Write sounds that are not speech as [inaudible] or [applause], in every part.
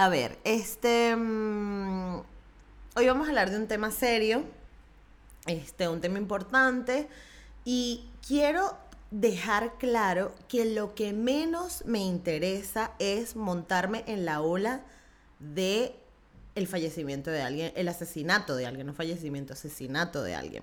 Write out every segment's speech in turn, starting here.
A ver, este. mm, hoy vamos a hablar de un tema serio, este, un tema importante, y quiero dejar claro que lo que menos me interesa es montarme en la ola de el fallecimiento de alguien, el asesinato de alguien, no fallecimiento, asesinato de alguien.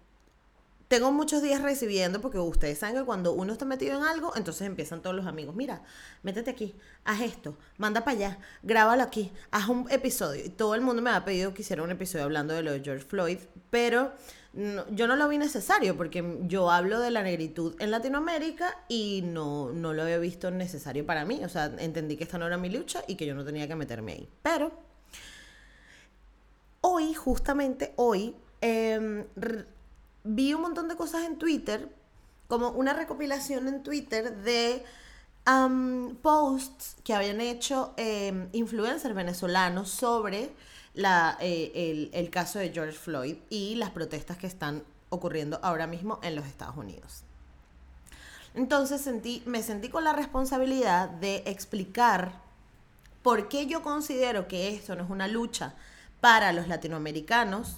tengo muchos días recibiendo, porque ustedes saben que cuando uno está metido en algo, entonces empiezan todos los amigos, mira, métete aquí, haz esto, manda para allá, grábalo aquí, haz un episodio. Todo el mundo me ha pedido que hiciera un episodio hablando de lo de George Floyd, pero yo no lo vi necesario, porque yo hablo de la negritud en Latinoamérica y no, no lo había visto necesario para mí. O sea, entendí que esta no era mi lucha y que yo no tenía que meterme ahí. Pero hoy, justamente hoy, em, vi un montón de cosas en Twitter, como una recopilación en Twitter de am, posts que habían hecho em, influencers venezolanos sobre la, eh, el, el caso de George Floyd y las protestas que están ocurriendo ahora mismo en los Estados Unidos. Entonces sentí, me sentí con la responsabilidad de explicar por qué yo considero que esto no es una lucha para los latinoamericanos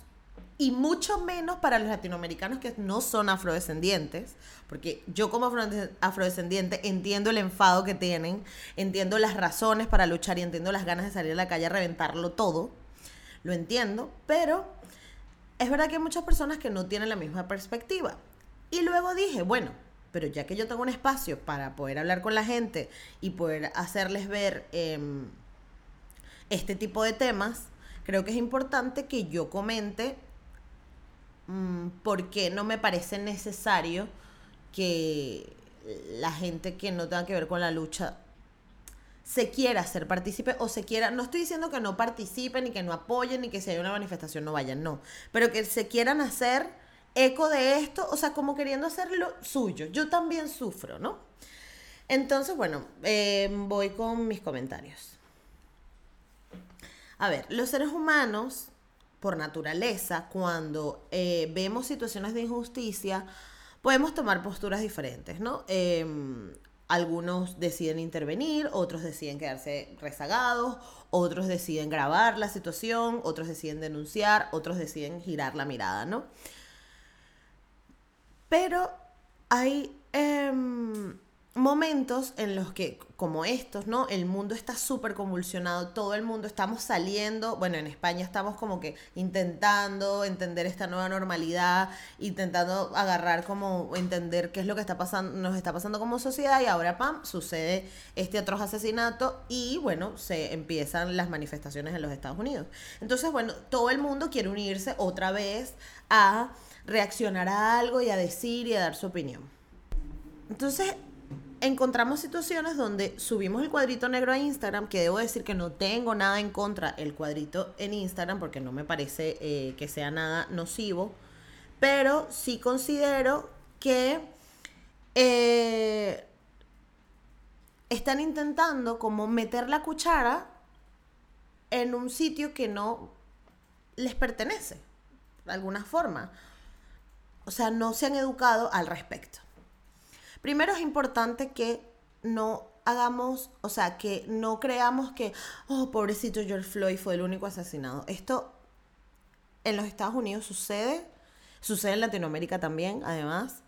y mucho menos para los latinoamericanos que no son afrodescendientes, porque yo como afro- afrodescendiente entiendo el enfado que tienen, entiendo las razones para luchar y entiendo las ganas de salir a la calle a reventarlo todo, lo entiendo, pero es verdad que hay muchas personas que no tienen la misma perspectiva. Y luego dije, bueno, pero ya que yo tengo un espacio para poder hablar con la gente y poder hacerles ver em, este tipo de temas, creo que es importante que yo comente mm, por qué no me parece necesario que la gente que no tenga que ver con la lucha se quiera hacer partícipe o se quiera, no estoy diciendo que no participen, ni que no apoyen, ni que si hay una manifestación no vayan, no, pero que se quieran hacer eco de esto, o sea, como queriendo hacer lo suyo. Yo también sufro, ¿no? Entonces, bueno, eh, voy con mis comentarios. A ver, los seres humanos, por naturaleza, cuando eh, vemos situaciones de injusticia, podemos tomar posturas diferentes, ¿no? Em, algunos deciden intervenir, otros deciden quedarse rezagados, otros deciden grabar la situación, otros deciden denunciar, otros deciden girar la mirada, ¿no? Pero hay em, momentos en los que, como estos, ¿no? El mundo está súper convulsionado, todo el mundo estamos saliendo, bueno, en España estamos como que intentando entender esta nueva normalidad, intentando agarrar como entender qué es lo que está pasando, nos está pasando como sociedad y ahora, pam, sucede este atroz asesinato y, bueno, se empiezan las manifestaciones en los Estados Unidos. Entonces, bueno, todo el mundo quiere unirse otra vez a reaccionar a algo y a decir y a dar su opinión. Entonces, encontramos situaciones donde subimos el cuadrito negro a Instagram, que debo decir que no tengo nada en contra el cuadrito en Instagram, porque no me parece eh, que sea nada nocivo, pero sí considero que eh, están intentando como meter la cuchara en un sitio que no les pertenece, de alguna forma. O sea, no se han educado al respecto. Primero es importante que no hagamos, o sea, que no creamos que, oh, pobrecito George Floyd fue el único asesinado. Esto en los Estados Unidos sucede, sucede en Latinoamérica también, además,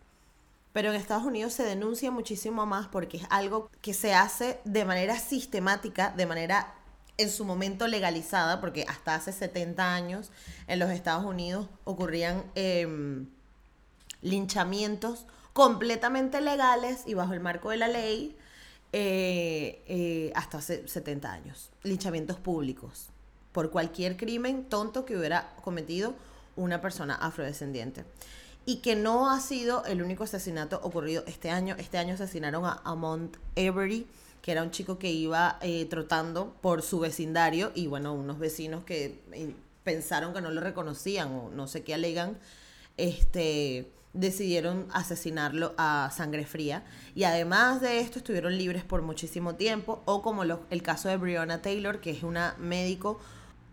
pero en Estados Unidos se denuncia muchísimo más porque es algo que se hace de manera sistemática, de manera en su momento legalizada, porque hasta hace 70 años en los Estados Unidos ocurrían em, linchamientos completamente legales y bajo el marco de la ley eh, eh, hasta hace 70 años. Linchamientos públicos por cualquier crimen tonto que hubiera cometido una persona afrodescendiente. Y que no ha sido el único asesinato ocurrido este año. Este año asesinaron a Amont Avery, que era un chico que iba eh, trotando por su vecindario y bueno, unos vecinos que pensaron que no lo reconocían o no sé qué alegan, este, decidieron asesinarlo a sangre fría. Y además de esto, estuvieron libres por muchísimo tiempo, o como el caso de Breonna Taylor, que es una médico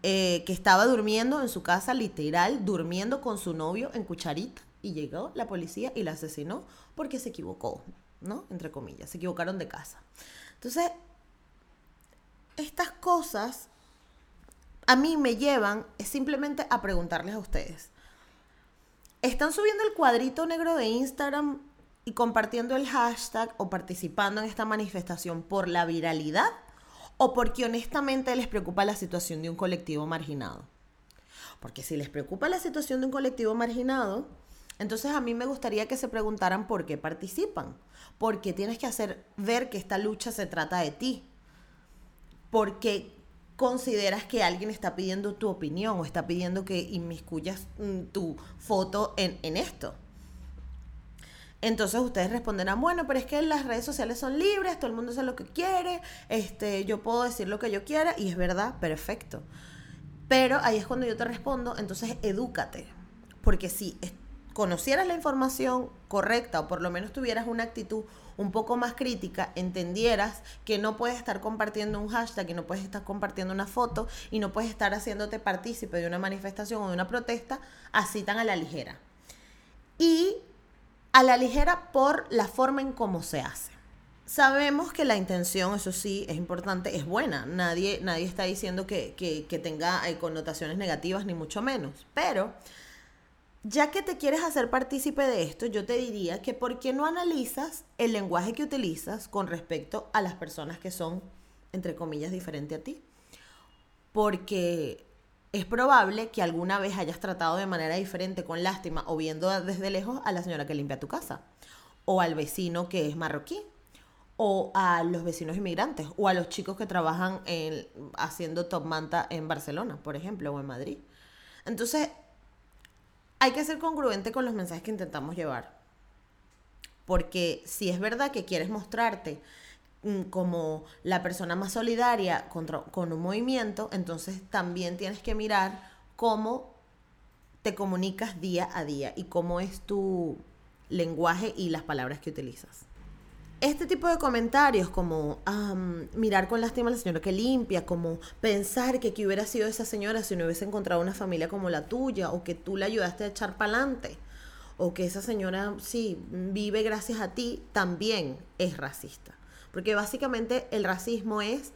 eh, que estaba durmiendo en su casa, literal, durmiendo con su novio en cucharita, y llegó la policía y la asesinó porque se equivocó, ¿no? Entre comillas, se equivocaron de casa. Entonces, estas cosas a mí me llevan simplemente a preguntarles a ustedes. ¿Están subiendo el cuadrito negro de Instagram y compartiendo el hashtag o participando en esta manifestación por la viralidad o porque honestamente les preocupa la situación de un colectivo marginado? Porque si les preocupa la situación de un colectivo marginado, entonces a mí me gustaría que se preguntaran por qué participan. Porque tienes que hacer ver que esta lucha se trata de ti. Porque consideras que alguien está pidiendo tu opinión o está pidiendo que inmiscuyas mm, tu foto en, en esto. Entonces ustedes responderán, bueno, pero es que las redes sociales son libres, todo el mundo hace lo que quiere, este, yo puedo decir lo que yo quiera y es verdad, perfecto. Pero ahí es cuando yo te respondo, entonces edúcate, porque si conocieras la información correcta o por lo menos tuvieras una actitud un poco más crítica, entendieras que no puedes estar compartiendo un hashtag y no puedes estar compartiendo una foto y no puedes estar haciéndote partícipe de una manifestación o de una protesta así tan a la ligera. Y a la ligera por la forma en cómo se hace. Sabemos que la intención, eso sí, es importante, es buena. Nadie, nadie está diciendo que, que, que tenga eh, connotaciones negativas, ni mucho menos. Pero ya que te quieres hacer partícipe de esto, yo te diría que ¿por qué no analizas el lenguaje que utilizas con respecto a las personas que son, entre comillas, diferentes a ti? Porque es probable que alguna vez hayas tratado de manera diferente, con lástima, o viendo desde lejos a la señora que limpia tu casa, o al vecino que es marroquí, o a los vecinos inmigrantes, o a los chicos que trabajan en, haciendo top manta en Barcelona, por ejemplo, o en Madrid. Entonces, hay que ser congruente con los mensajes que intentamos llevar. Porque si es verdad que quieres mostrarte mm, como la persona más solidaria con un movimiento, entonces también tienes que mirar cómo te comunicas día a día y cómo es tu lenguaje y las palabras que utilizas este tipo de comentarios como mirar con lástima a la señora que limpia, como pensar que hubiera sido esa señora si no hubiese encontrado una familia como la tuya, o que tú le ayudaste a echar para adelante, o que esa señora sí vive gracias a ti, también es racista. Porque básicamente el racismo es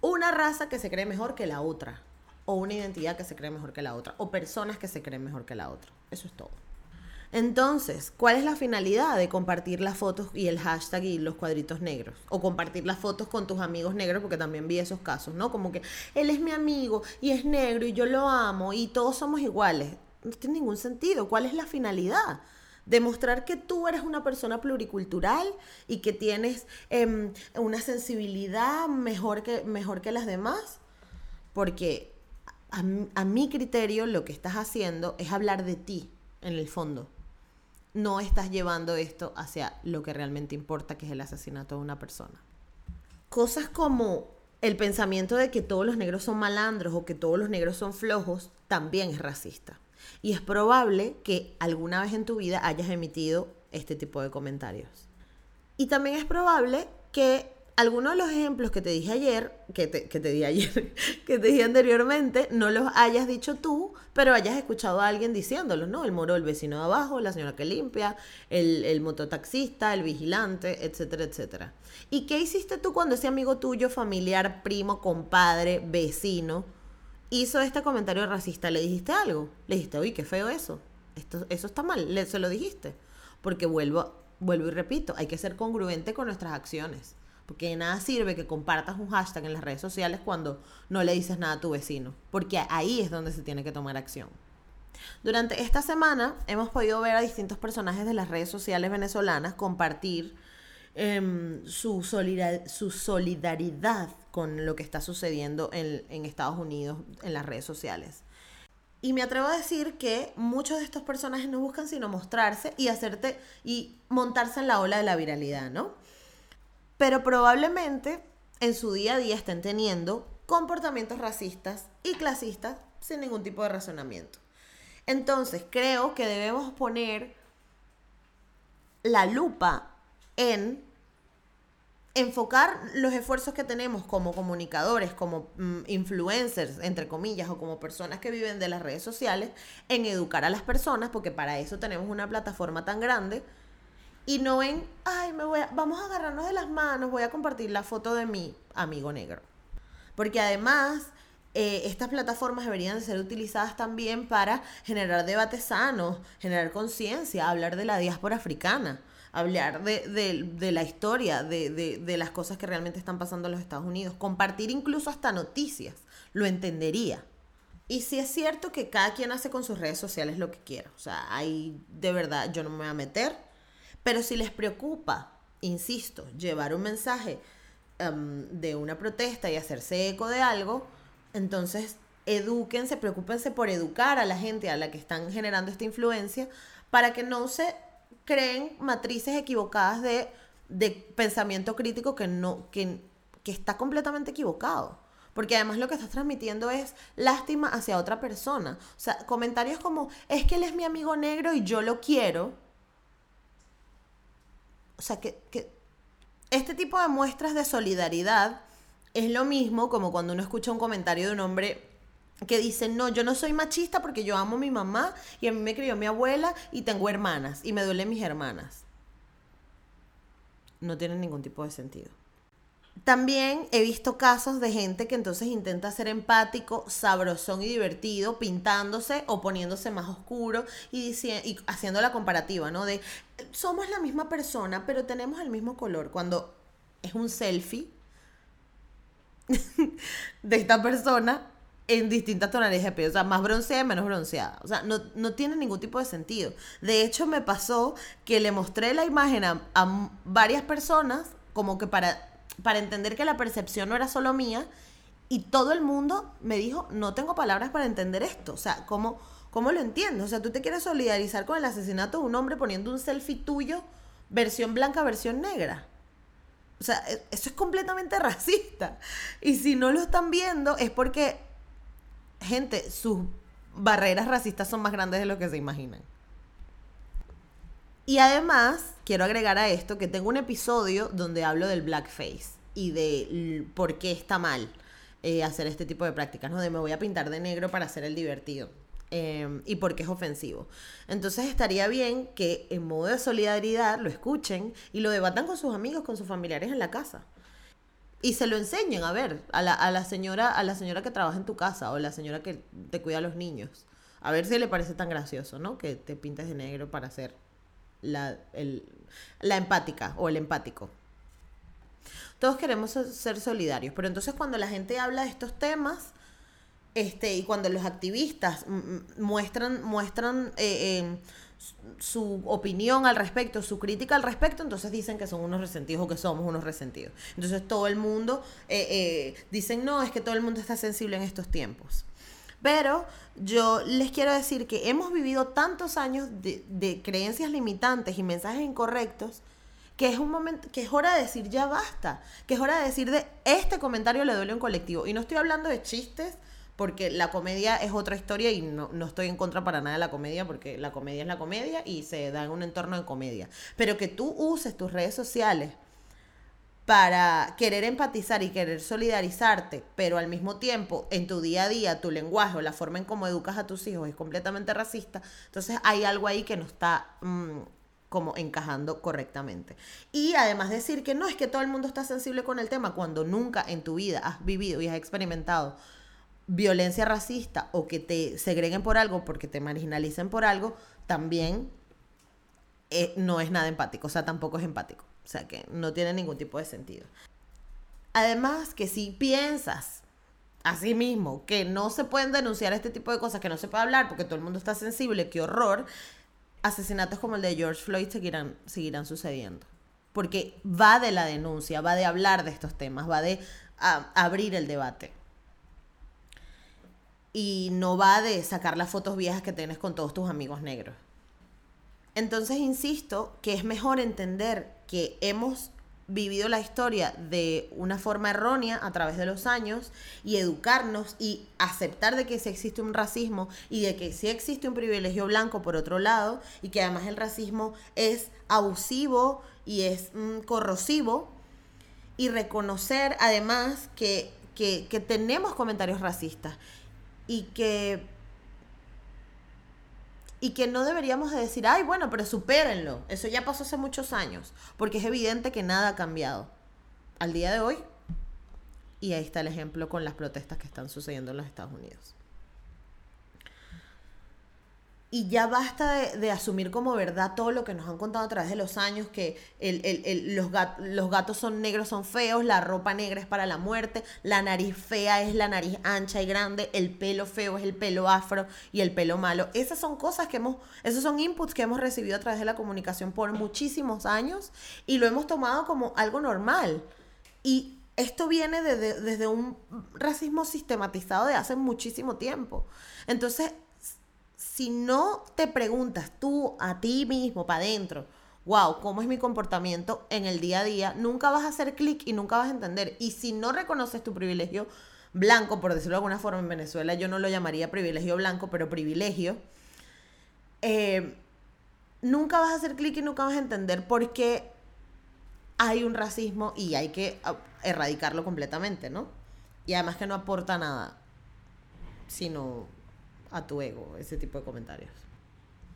una raza que se cree mejor que la otra, o una identidad que se cree mejor que la otra, o personas que se creen mejor que la otra. Eso es todo. Entonces, ¿cuál es la finalidad de compartir las fotos y el hashtag y los cuadritos negros? O compartir las fotos con tus amigos negros, porque también vi esos casos, ¿no? Como que él es mi amigo y es negro y yo lo amo y todos somos iguales. No tiene ningún sentido. ¿Cuál es la finalidad? Demostrar que tú eres una persona pluricultural y que tienes em, una sensibilidad mejor que, mejor que las demás. Porque a, a mi criterio lo que estás haciendo es hablar de ti en el fondo no estás llevando esto hacia lo que realmente importa, que es el asesinato de una persona. Cosas como el pensamiento de que todos los negros son malandros o que todos los negros son flojos también es racista. Y es probable que alguna vez en tu vida hayas emitido este tipo de comentarios. Y también es probable que algunos de los ejemplos que te dije ayer, que te, que te di ayer, [laughs] que te dije anteriormente, no los hayas dicho tú, pero hayas escuchado a alguien diciéndolos, ¿no? El moro, el vecino de abajo, la señora que limpia, el, mototaxista, el vigilante, etcétera, etcétera. ¿Y qué hiciste tú cuando ese amigo tuyo, familiar, primo, compadre, vecino, hizo este comentario racista? ¿Le dijiste algo? Le dijiste, uy, qué feo eso. Esto, eso está mal. Le, se lo dijiste. Porque vuelvo, vuelvo y repito, hay que ser congruente con nuestras acciones. Porque nada sirve que compartas un hashtag en las redes sociales cuando no le dices nada a tu vecino. Porque ahí es donde se tiene que tomar acción. Durante esta semana hemos podido ver a distintos personajes de las redes sociales venezolanas compartir em, su, su, solidaridad con lo que está sucediendo en, en Estados Unidos en las redes sociales. Y me atrevo a decir que muchos de estos personajes no buscan sino mostrarse y hacerte y montarse en la ola de la viralidad, ¿no? Pero probablemente en su día a día estén teniendo comportamientos racistas y clasistas sin ningún tipo de razonamiento. Entonces, creo que debemos poner la lupa en enfocar los esfuerzos que tenemos como comunicadores, como mm, influencers, entre comillas, o como personas que viven de las redes sociales, en educar a las personas, porque para eso tenemos una plataforma tan grande, y no en, ay, me voy vamos a agarrarnos de las manos, voy a compartir la foto de mi amigo negro. Porque además, eh, estas plataformas deberían ser utilizadas también para generar debates sanos, generar conciencia, hablar de la diáspora africana hablar de, la historia, de, las cosas que realmente están pasando en los Estados Unidos, compartir incluso hasta noticias, lo entendería. Y si es cierto que cada quien hace con sus redes sociales lo que quiera, o sea, ahí de verdad yo no me voy a meter, pero si les preocupa, insisto, llevar un mensaje em, de una protesta y hacerse eco de algo, entonces edúquense, preocúpense por educar a la gente a la que están generando esta influencia para que no se creen matrices equivocadas de, pensamiento crítico que, no, que, que está completamente equivocado. Porque además lo que estás transmitiendo es lástima hacia otra persona. O sea, comentarios como, es que él es mi amigo negro y yo lo quiero. O sea, que, que este tipo de muestras de solidaridad es lo mismo como cuando uno escucha un comentario de un hombre que dicen, no, yo no soy machista porque yo amo a mi mamá y a mí me crió mi abuela y tengo hermanas y me duelen mis hermanas. No tiene ningún tipo de sentido. También he visto casos de gente que entonces intenta ser empático, sabrosón y divertido, pintándose o poniéndose más oscuro y, y haciendo la comparativa, ¿no? De somos la misma persona, pero tenemos el mismo color. Cuando es un selfie [laughs] de esta persona en distintas tonalidades de piel, o sea, más bronceada menos bronceada. O sea, no, no, tiene ningún tipo de sentido. De hecho, me pasó que le mostré la imagen a, varias personas, como que para, para entender que la percepción no era solo mía, y todo el mundo me dijo, no tengo palabras para entender esto. O sea, ¿cómo, cómo lo entiendo? O sea, tú te quieres solidarizar con el asesinato de un hombre poniendo un selfie tuyo, versión blanca, versión negra. O sea, e, eso es completamente [laughs] racista. Y si no lo están viendo es porque gente, sus barreras racistas son más grandes de lo que se imaginan. Y además, quiero agregar a esto que tengo un episodio donde hablo del blackface y de por qué está mal eh, hacer este tipo de prácticas, ¿no? De me voy a pintar de negro para hacer el divertido. Em, y por qué es ofensivo. Entonces estaría bien que en modo de solidaridad lo escuchen y lo debatan con sus amigos, con sus familiares en la casa y se lo enseñen a ver a la, señora a la señora que trabaja en tu casa o la señora que te cuida a los niños a ver si le parece tan gracioso no que te pintes de negro para ser la, la empática o el empático todos queremos ser solidarios pero entonces cuando la gente habla de estos temas este y cuando los activistas muestran muestran eh, eh, su opinión al respecto, su crítica al respecto, entonces dicen que son unos resentidos o que somos unos resentidos. Entonces todo el mundo eh, eh, dicen, no, es que todo el mundo está sensible en estos tiempos. Pero yo les quiero decir que hemos vivido tantos años de, de creencias limitantes y mensajes incorrectos que es un momento, que es hora de decir ya basta, que es hora de decir de este comentario le duele a un colectivo. Y no estoy hablando de chistes porque la comedia es otra historia y no, estoy en contra para nada de la comedia, porque la comedia es la comedia y se da en un entorno de comedia. Pero que tú uses tus redes sociales para querer empatizar y querer solidarizarte, pero al mismo tiempo en tu día a día tu lenguaje o la forma en cómo educas a tus hijos es completamente racista, entonces hay algo ahí que no está mm, como encajando correctamente. Y además decir que no es que todo el mundo está sensible con el tema cuando nunca en tu vida has vivido y has experimentado violencia racista o que te segreguen por algo, porque te marginalicen por algo, también eh, no es nada empático, o sea, tampoco es empático. O sea, que no tiene ningún tipo de sentido. Además, que si piensas así mismo que no se pueden denunciar este tipo de cosas, que no se puede hablar porque todo el mundo está sensible, qué horror, asesinatos como el de George Floyd seguirán, seguirán sucediendo. Porque va de la denuncia, va de hablar de estos temas, va de abrir el debate y no va de sacar las fotos viejas que tienes con todos tus amigos negros. Entonces insisto que es mejor entender que hemos vivido la historia de una forma errónea a través de los años y educarnos y aceptar de que sí existe un racismo y de que sí existe un privilegio blanco por otro lado y que además el racismo es abusivo y es mm, corrosivo y reconocer además que, que, que tenemos comentarios racistas y que y que no deberíamos de decir, ay, bueno, pero supérenlo, eso ya pasó hace muchos años, porque es evidente que nada ha cambiado al día de hoy. Y ahí está el ejemplo con las protestas que están sucediendo en los Estados Unidos y ya basta de, asumir como verdad todo lo que nos han contado a través de los años, que los, los, gatos son negros, son feos, la ropa negra es para la muerte, la nariz fea es la nariz ancha y grande, el pelo feo es el pelo afro y el pelo malo. Esas son cosas que hemos, esos son inputs que hemos recibido a través de la comunicación por muchísimos años y lo hemos tomado como algo normal. Y esto viene desde un racismo sistematizado de hace muchísimo tiempo. Entonces, si no te preguntas tú a ti mismo para adentro, wow, ¿cómo es mi comportamiento en el día a día? Nunca vas a hacer clic y nunca vas a entender. Y si no reconoces tu privilegio blanco, por decirlo de alguna forma en Venezuela, yo no lo llamaría privilegio blanco, pero privilegio, eh, nunca vas a hacer clic y nunca vas a entender por qué hay un racismo y hay que ah, erradicarlo completamente, ¿no? Y además que no aporta nada, sino a tu ego ese tipo de comentarios.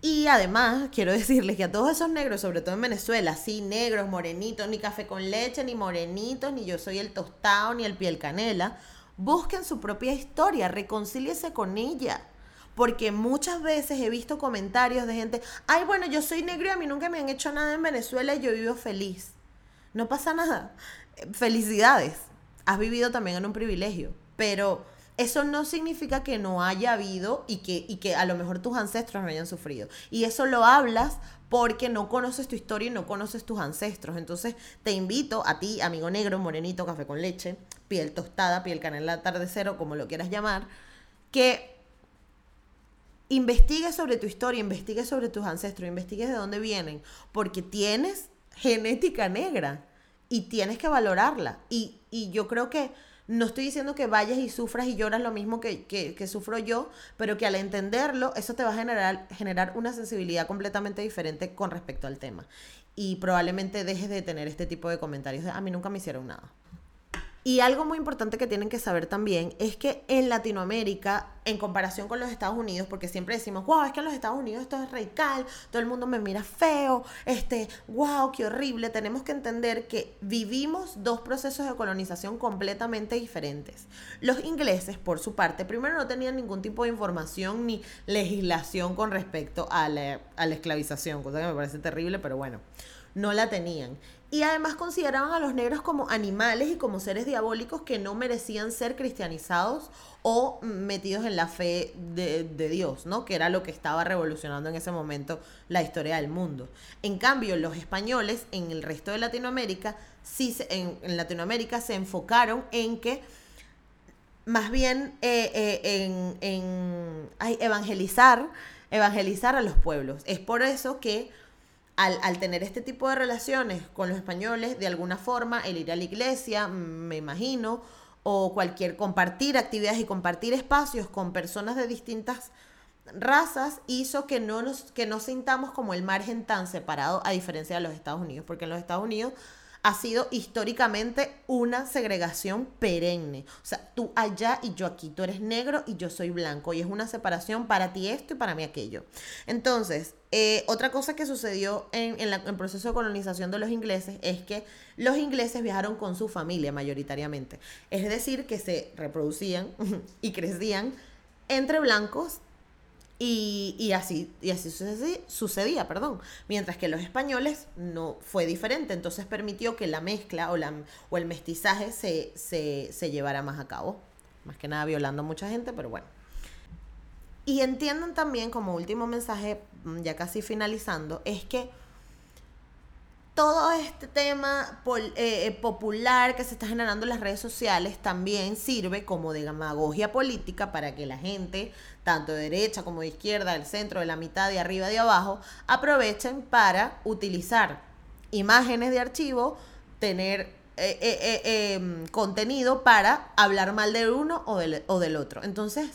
Y además, quiero [laughs] decirles que a todos esos negros, sobre todo en Venezuela, sí, negros, morenitos, ni café con leche, ni morenitos, ni yo soy el tostado, ni el piel canela, busquen su propia historia, reconcíliese con ella. Porque muchas veces he visto comentarios de gente, ay, bueno, yo soy negro y a mí nunca me han hecho nada en Venezuela y yo vivo feliz. No pasa nada. [laughs] Felicidades. Has vivido también en un privilegio. Pero eso no significa que no haya habido y que, y que a lo mejor tus ancestros no hayan sufrido. Y eso lo hablas porque no conoces tu historia y no conoces tus ancestros. Entonces te invito a ti, amigo negro, morenito, café con leche, piel tostada, piel canela atardecer o como lo quieras llamar, que investigues sobre tu historia, investigues sobre tus ancestros, investigues de dónde vienen, porque tienes genética negra y tienes que valorarla. Y, y yo creo que no estoy diciendo que vayas y sufras y lloras lo mismo que, que, sufro yo, pero que al entenderlo, eso te va a generar, generar una sensibilidad completamente diferente con respecto al tema. Y probablemente dejes de tener este tipo de comentarios de, a mí nunca me hicieron nada. Y algo muy importante que tienen que saber también es que en Latinoamérica, en comparación con los Estados Unidos, porque siempre decimos, wow, es que en los Estados Unidos esto es radical, todo el mundo me mira feo, este, wow, qué horrible, tenemos que entender que vivimos dos procesos de colonización completamente diferentes. Los ingleses, por su parte, primero no tenían ningún tipo de información ni legislación con respecto a la, a la esclavización, cosa que me parece terrible, pero bueno, no la tenían. Y además consideraban a los negros como animales y como seres diabólicos que no merecían ser cristianizados o metidos en la fe de, Dios, ¿no? Que era lo que estaba revolucionando en ese momento la historia del mundo. En cambio, los españoles en el resto de Latinoamérica, sí, en, Latinoamérica se enfocaron en que más bien eh, eh, en, en evangelizar, evangelizar a los pueblos. Es por eso que al, tener este tipo de relaciones con los españoles, de alguna forma, el ir a la iglesia, me imagino, o cualquier compartir actividades y compartir espacios con personas de distintas razas hizo que no nos que no sintamos como el margen tan separado a diferencia de los Estados Unidos, porque en los Estados Unidos ha sido históricamente una segregación perenne. O sea, tú allá y yo aquí, tú eres negro y yo soy blanco, y es una separación para ti esto y para mí aquello. Entonces, eh, otra cosa que sucedió en, en, el proceso de colonización de los ingleses es que los ingleses viajaron con su familia mayoritariamente. Es decir, que se reproducían [laughs] y crecían entre blancos y, así, y así sucedía, perdón. Mientras que los españoles no fue diferente. Entonces permitió que la mezcla o, el mestizaje se, se, se llevara más a cabo. Más que nada violando a mucha gente, pero bueno. Y entiendan también, como último mensaje, mm, ya casi finalizando, es que todo este tema eh, eh, popular que se está generando en las redes sociales también sirve como de demagogia política para que la gente, tanto de derecha como de izquierda, del centro, de la mitad, de arriba, de abajo, aprovechen para utilizar imágenes de archivo tener eh, eh, eh, em, contenido para hablar mal del uno o del, o del otro. Entonces,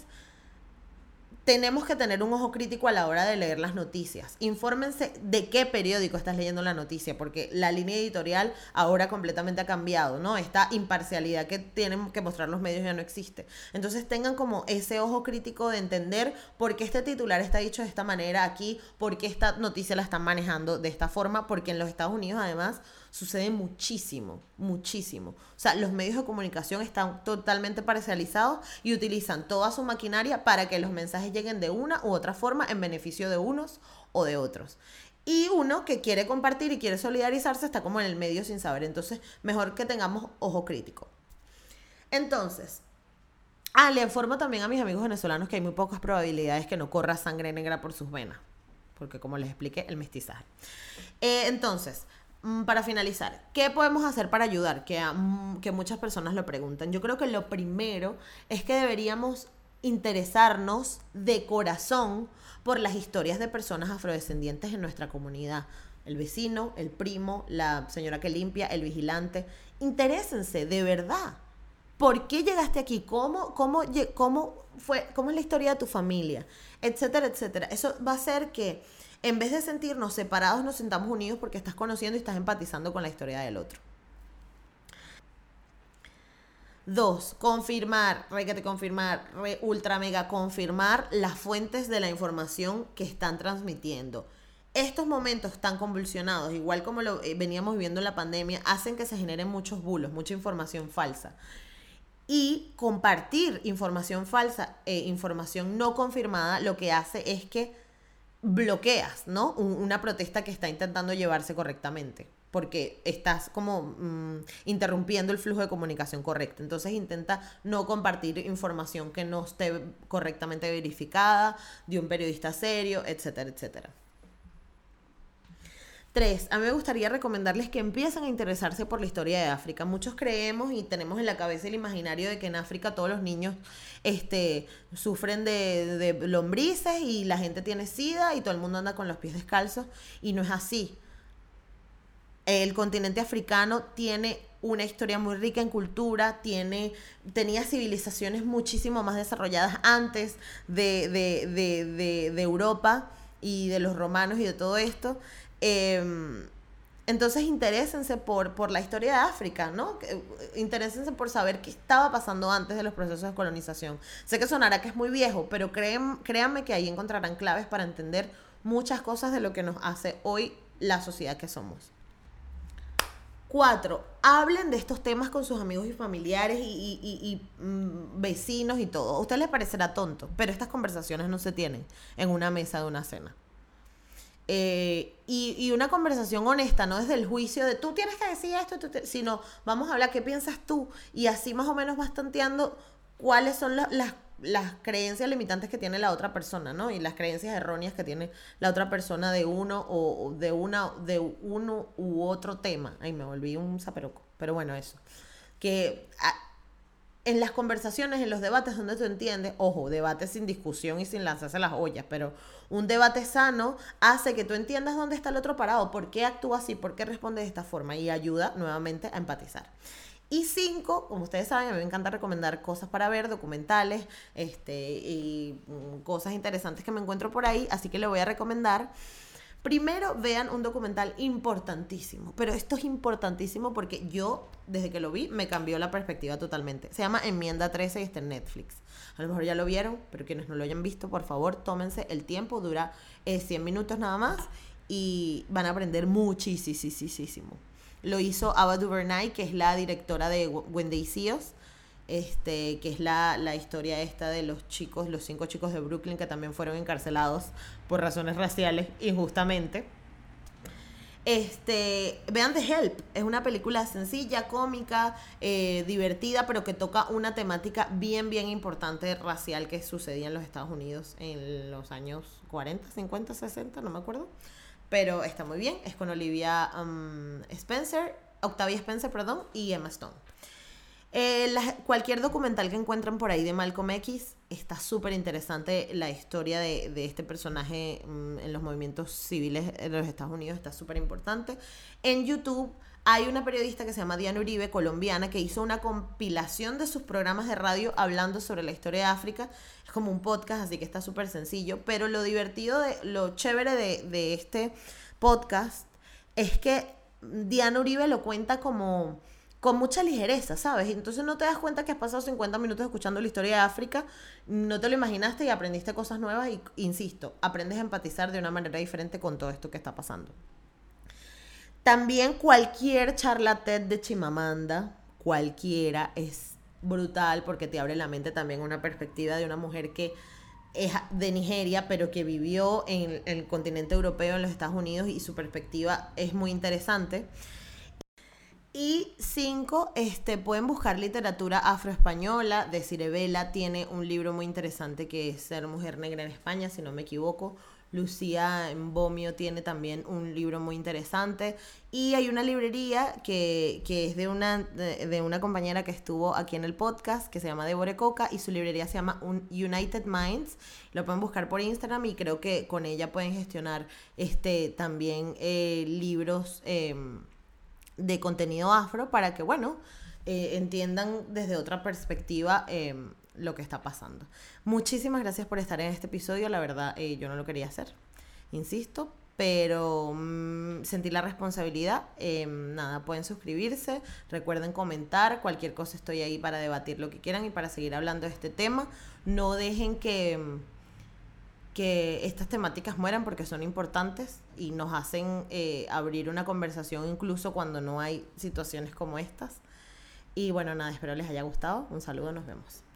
tenemos que tener un ojo crítico a la hora de leer las noticias. Infórmense de qué periódico estás leyendo la noticia, porque la línea editorial ahora completamente ha cambiado, ¿no? Esta imparcialidad que tienen que mostrar los medios ya no existe. Entonces tengan como ese ojo crítico de entender por qué este titular está dicho de esta manera aquí, por qué esta noticia la están manejando de esta forma, porque en los Estados Unidos además sucede muchísimo, muchísimo. O sea, los medios de comunicación están totalmente parcializados y utilizan toda su maquinaria para que los mensajes lleguen de una u otra forma en beneficio de unos o de otros. Y uno que quiere compartir y quiere solidarizarse está como en el medio sin saber. Entonces, mejor que tengamos ojo crítico. Entonces, ah, le informo también a mis amigos venezolanos que hay muy pocas probabilidades que no corra sangre negra por sus venas. Porque como les expliqué, el mestizaje. Eh, entonces, para finalizar, ¿qué podemos hacer para ayudar? Que, mm, que muchas personas lo preguntan. Yo creo que lo primero es que deberíamos interesarnos de corazón por las historias de personas afrodescendientes en nuestra comunidad. El vecino, el primo, la señora que limpia, el vigilante. Interésense, de verdad. ¿Por qué llegaste aquí? ¿Cómo, cómo, cómo, fue, ¿Cómo es la historia de tu familia? Etcétera, etcétera. Eso va a hacer que en vez de sentirnos separados, nos sentamos unidos porque estás conociendo y estás empatizando con la historia del otro. Dos, confirmar, te confirmar, re, ultra mega confirmar las fuentes de la información que están transmitiendo. Estos momentos tan convulsionados, igual como lo eh, veníamos viviendo en la pandemia, hacen que se generen muchos bulos, mucha información falsa. Y compartir información falsa e información no confirmada lo que hace es que bloqueas, ¿no? una protesta que está intentando llevarse correctamente, porque estás como mm, interrumpiendo el flujo de comunicación correcto. Entonces intenta no compartir información que no esté correctamente verificada de un periodista serio, etcétera, etcétera. Tres, a mí me gustaría recomendarles que empiecen a interesarse por la historia de África. Muchos creemos y tenemos en la cabeza el imaginario de que en África todos los niños este, sufren de, lombrices y la gente tiene sida y todo el mundo anda con los pies descalzos y no es así. El continente africano tiene una historia muy rica en cultura, tiene, tenía civilizaciones muchísimo más desarrolladas antes de, de, de Europa y de los romanos y de todo esto. Em, entonces interésense por, por la historia de África, ¿no? Interésense por saber qué estaba pasando antes de los procesos de colonización. Sé que sonará que es muy viejo, pero créanme que ahí encontrarán claves para entender muchas cosas de lo que nos hace hoy la sociedad que somos. Cuatro, hablen de estos temas con sus amigos y familiares y, mm, vecinos y todo. A usted les parecerá tonto, pero estas conversaciones no se tienen en una mesa de una cena. Eh, y, una conversación honesta, no desde el juicio de tú tienes que decir esto, sino vamos a hablar qué piensas tú y así más o menos vas tanteando cuáles son las, las, creencias limitantes que tiene la otra persona, ¿no? Y las creencias erróneas que tiene la otra persona de uno o de una de uno u otro tema. Ay, me volví un zaperoco, pero bueno, eso. Que en las conversaciones, en los debates donde tú entiendes, ojo, debate sin discusión y sin lanzarse las ollas, pero un debate sano hace que tú entiendas dónde está el otro parado, por qué actúa así, por qué responde de esta forma y ayuda nuevamente a empatizar. Y cinco, como ustedes saben, a mí me encanta recomendar cosas para ver, documentales, este, y mm, cosas interesantes que me encuentro por ahí, así que le voy a recomendar Primero vean un documental importantísimo, pero esto es importantísimo porque yo, desde que lo vi, me cambió la perspectiva totalmente. Se llama Enmienda 13 y está en Netflix. A lo mejor ya lo vieron, pero quienes no lo hayan visto, por favor, tómense el tiempo, dura 100 eh, minutos nada más y van a aprender muchísimo. Lo hizo Ava DuVernay, que es la directora de When They este, que es la, la, historia esta de los chicos, los cinco chicos de Brooklyn que también fueron encarcelados por razones raciales injustamente. Este, vean The Help, es una película sencilla, cómica, eh, divertida, pero que toca una temática bien, bien importante racial que sucedía en los Estados Unidos en los años 40, 50, 60, no me acuerdo. Pero está muy bien, es con Olivia um, Spencer, Octavia Spencer, perdón, y Emma Stone. Eh, cualquier documental que encuentren por ahí de Malcolm X está súper interesante. La historia de, este personaje mm, en los movimientos civiles de los Estados Unidos está súper importante. En YouTube hay una periodista que se llama Diana Uribe, colombiana, que hizo una compilación de sus programas de radio hablando sobre la historia de África. Es como un podcast, así que está súper sencillo. Pero lo divertido, de, lo chévere de este podcast es que Diana Uribe lo cuenta como con mucha ligereza, ¿sabes? Entonces no te das cuenta que has pasado 50 minutos escuchando la historia de África, no te lo imaginaste y aprendiste cosas nuevas y, insisto, aprendes a empatizar de una manera diferente con todo esto que está pasando. También cualquier charlatán de Chimamanda, cualquiera, es brutal porque te abre la mente también una perspectiva de una mujer que es de Nigeria, pero que vivió en el continente europeo, en los Estados Unidos, y su perspectiva es muy interesante. Y cinco, este, pueden buscar literatura afroespañola. De Cirebela tiene un libro muy interesante que es Ser Mujer Negra en España, si no me equivoco. Lucía Bomio tiene también un libro muy interesante. Y hay una librería que, es de una, de, una compañera que estuvo aquí en el podcast, que se llama Debore Coca, y su librería se llama United Minds. Lo pueden buscar por Instagram y creo que con ella pueden gestionar este, también eh, libros. Em, de contenido afro para que, bueno, eh, entiendan desde otra perspectiva em, lo que está pasando. Muchísimas gracias por estar en este episodio, la verdad eh, yo no lo quería hacer, insisto, pero mm, sentí la responsabilidad. Em, nada, pueden suscribirse, recuerden comentar, cualquier cosa estoy ahí para debatir lo que quieran y para seguir hablando de este tema. No dejen que em, que estas temáticas mueran porque son importantes y nos hacen eh, abrir una conversación incluso cuando no hay situaciones como estas. Y bueno, nada, espero les haya gustado. Un saludo, nos vemos.